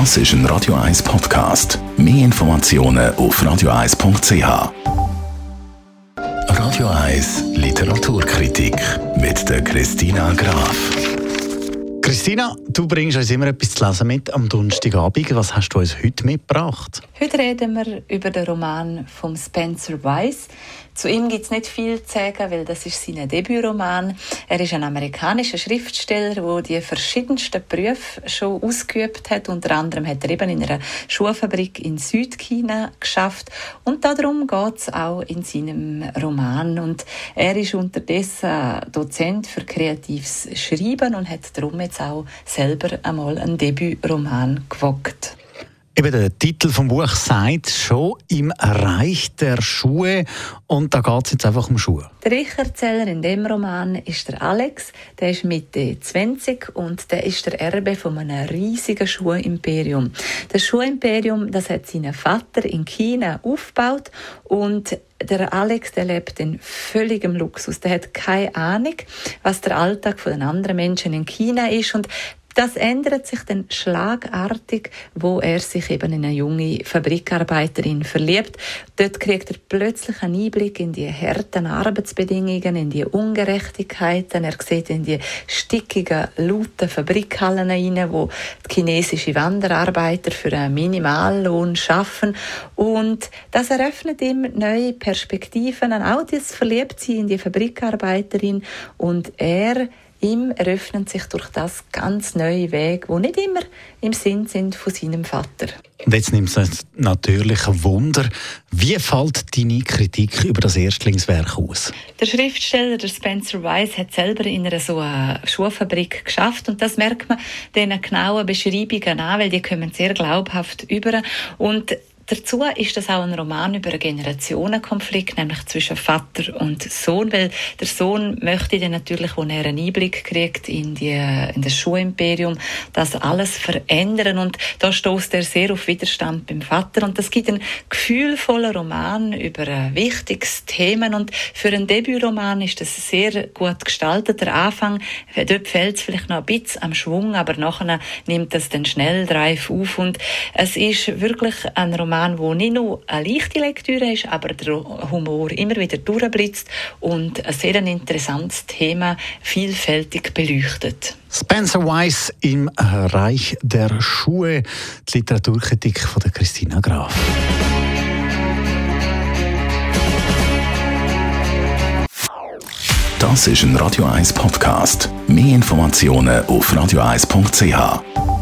Das ist ein Radio 1 Podcast. Mehr Informationen auf radio1.ch. Radio 1 Literaturkritik mit der Christina Graf. Christina, du bringst uns immer etwas zu lesen mit am Donnerstagabend. Was hast du uns heute mitgebracht? Heute reden wir über den Roman von Spencer Weiss. Zu ihm gibt es nicht viel zu sagen, weil das ist sein Debütroman. Er ist ein amerikanischer Schriftsteller, der die verschiedensten Berufe schon ausgeübt hat. Unter anderem hat er eben in einer Schuhfabrik in Südchina geschafft. Und darum geht es auch in seinem Roman. Und er ist unterdessen Dozent für kreatives Schreiben und hat darum jetzt auch selber einmal einen Debütroman gewagt. Eben der Titel vom Buch sagt schon im Reich der Schuhe und da geht es jetzt einfach um Schuhe. Der Ich-Erzähler in dem Roman ist der Alex, der ist Mitte 20 und der ist der Erbe von einem riesigen Schuhimperium. Das Schuhimperium, das hat sein Vater in China aufgebaut und der Alex, der lebt in völligem Luxus. Der hat keine Ahnung, was der Alltag von den anderen Menschen in China ist und das ändert sich dann schlagartig, wo er sich eben in eine junge Fabrikarbeiterin verliebt. Dort kriegt er plötzlich einen Einblick in die harten Arbeitsbedingungen, in die Ungerechtigkeiten. Er sieht in die stickigen, lauten Fabrikhallen hinein, wo die chinesische Wanderarbeiter für einen Minimallohn schaffen. Und das eröffnet ihm neue Perspektiven, auch das Verliebtsein in die Fabrikarbeiterin. Und er Ihm eröffnen sich durch das ganz neue Wege, die nicht immer im Sinn sind von seinem Vater. Und jetzt nimmt es natürlich ein Wunder, wie fällt deine Kritik über das Erstlingswerk aus? Der Schriftsteller der Spencer Weiss hat selber in einer so einer Schuhfabrik geschafft und das merkt man den genauen Beschreibungen an, weil die kommen sehr glaubhaft über und Dazu ist das auch ein Roman über einen Generationenkonflikt, nämlich zwischen Vater und Sohn, weil der Sohn möchte dann natürlich, wenn er einen Einblick kriegt in, die, in das Schulimperium, das alles verändern. Und da stößt er sehr auf Widerstand beim Vater. Und das gibt einen gefühlvollen Roman über ein wichtiges Thema. Und für einen Debütroman ist das sehr gut gestaltet. Der Anfang, dort fällt es vielleicht noch ein bisschen am Schwung, aber nachher nimmt das dann schnell Dreif auf. Und es ist wirklich ein Roman, Roman, wo nicht nur eine leichte Lektüre ist, aber der Humor immer wieder durchblitzt und ein sehr interessantes Thema vielfältig beleuchtet. Spencer Weiss im Reich der Schuhe, die Literaturkritik von der Christina Graf. Das ist ein Radio 1 Podcast. Mehr Informationen auf radio1.ch.